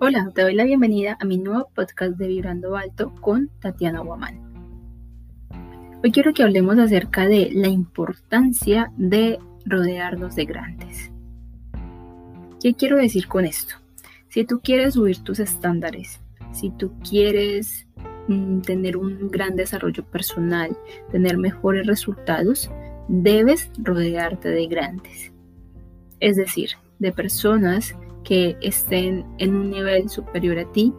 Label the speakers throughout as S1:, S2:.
S1: Hola, te doy la bienvenida a mi nuevo podcast de Vibrando Alto con Tatiana Guamán. Hoy quiero que hablemos acerca de la importancia de rodearnos de grandes. ¿Qué quiero decir con esto? Si tú quieres subir tus estándares, si tú quieres mm, tener un gran desarrollo personal, tener mejores resultados, debes rodearte de grandes. Es decir, de personas que estén en un nivel superior a ti,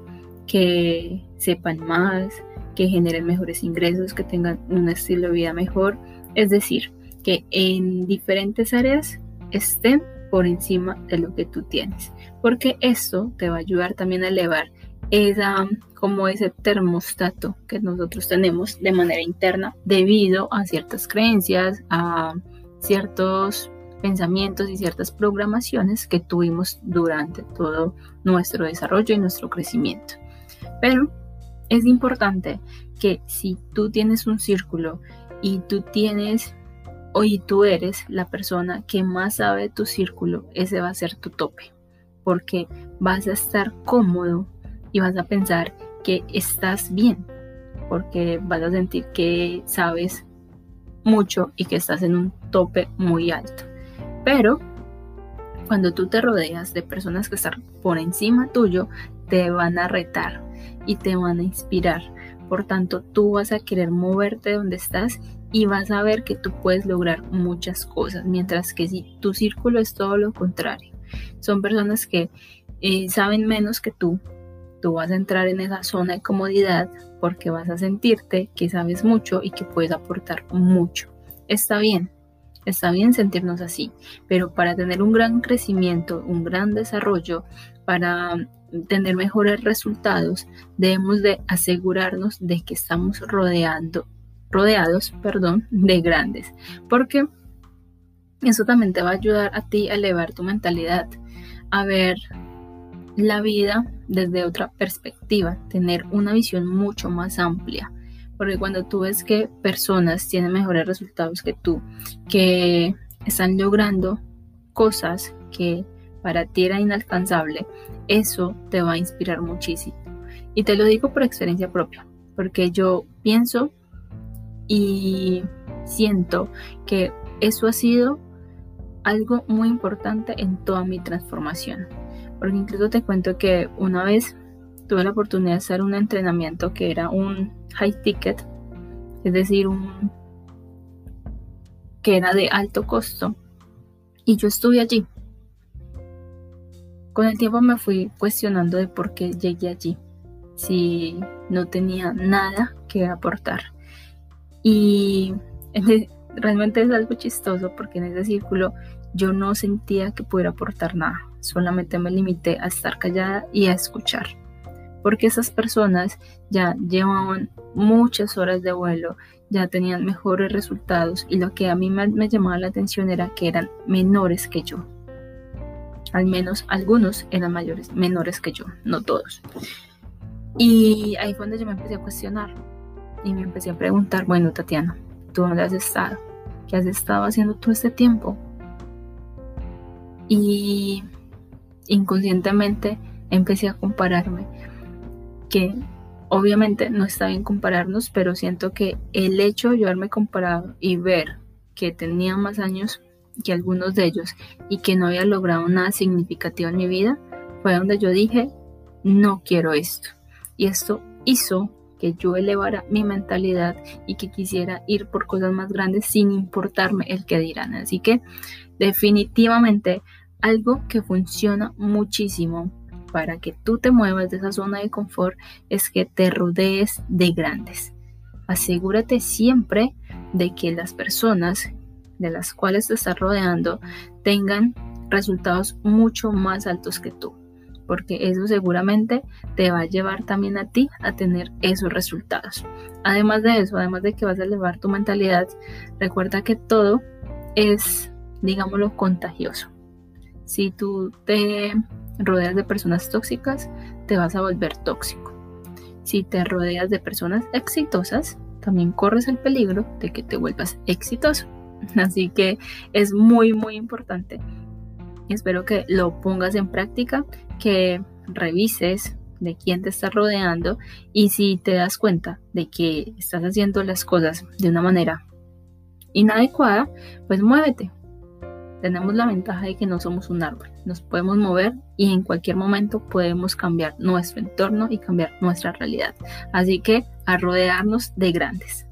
S1: que sepan más, que generen mejores ingresos, que tengan un estilo de vida mejor. Es decir, que en diferentes áreas estén por encima de lo que tú tienes. Porque esto te va a ayudar también a elevar esa, como ese termostato que nosotros tenemos de manera interna debido a ciertas creencias, a ciertos pensamientos y ciertas programaciones que tuvimos durante todo nuestro desarrollo y nuestro crecimiento. Pero es importante que si tú tienes un círculo y tú tienes o y tú eres la persona que más sabe de tu círculo, ese va a ser tu tope, porque vas a estar cómodo y vas a pensar que estás bien, porque vas a sentir que sabes mucho y que estás en un tope muy alto. Pero cuando tú te rodeas de personas que están por encima tuyo, te van a retar y te van a inspirar. Por tanto, tú vas a querer moverte de donde estás y vas a ver que tú puedes lograr muchas cosas, mientras que si tu círculo es todo lo contrario, son personas que eh, saben menos que tú, tú vas a entrar en esa zona de comodidad porque vas a sentirte que sabes mucho y que puedes aportar mucho. Está bien, Está bien sentirnos así, pero para tener un gran crecimiento, un gran desarrollo, para tener mejores resultados, debemos de asegurarnos de que estamos rodeando, rodeados perdón, de grandes, porque eso también te va a ayudar a ti a elevar tu mentalidad, a ver la vida desde otra perspectiva, tener una visión mucho más amplia. Porque cuando tú ves que personas tienen mejores resultados que tú, que están logrando cosas que para ti era inalcanzable, eso te va a inspirar muchísimo. Y te lo digo por experiencia propia, porque yo pienso y siento que eso ha sido algo muy importante en toda mi transformación. Porque incluso te cuento que una vez tuve la oportunidad de hacer un entrenamiento que era un high ticket, es decir, un que era de alto costo. Y yo estuve allí. Con el tiempo me fui cuestionando de por qué llegué allí, si no tenía nada que aportar. Y realmente es algo chistoso porque en ese círculo yo no sentía que pudiera aportar nada, solamente me limité a estar callada y a escuchar porque esas personas ya llevaban muchas horas de vuelo, ya tenían mejores resultados y lo que a mí me, llamaba la atención era que eran menores que yo. Al menos algunos eran mayores, menores que yo, no todos. Y ahí fue donde yo me empecé a cuestionar y me empecé a preguntar, bueno, Tatiana, ¿tú dónde has estado? ¿Qué has estado haciendo todo este tiempo? Y inconscientemente empecé a compararme obviamente no está bien compararnos, pero siento que el hecho de yo haberme comparado y ver que tenía más años que algunos de ellos y que no había logrado nada significativo en mi vida, fue donde yo dije, no quiero esto. Y esto hizo que yo elevara mi mentalidad y que quisiera ir por cosas más grandes sin importarme el que dirán. Así que definitivamente algo que funciona muchísimo para que tú te muevas de esa zona de confort es que te rodees de grandes. Asegúrate siempre de que las personas de las cuales te estás rodeando tengan resultados mucho más altos que tú, porque eso seguramente te va a llevar también a ti a tener esos resultados. Además de eso, además de que vas a elevar tu mentalidad, recuerda que todo es, digámoslo, contagioso. Si tú te rodeas de personas tóxicas, te vas a volver tóxico. Si te rodeas de personas exitosas, también corres el peligro de que te vuelvas exitoso. Así que es muy, muy importante. Espero que lo pongas en práctica, que revises de quién te está rodeando y si te das cuenta de que estás haciendo las cosas de una manera inadecuada, pues muévete. Tenemos la ventaja de que no somos un árbol, nos podemos mover y en cualquier momento podemos cambiar nuestro entorno y cambiar nuestra realidad. Así que a rodearnos de grandes.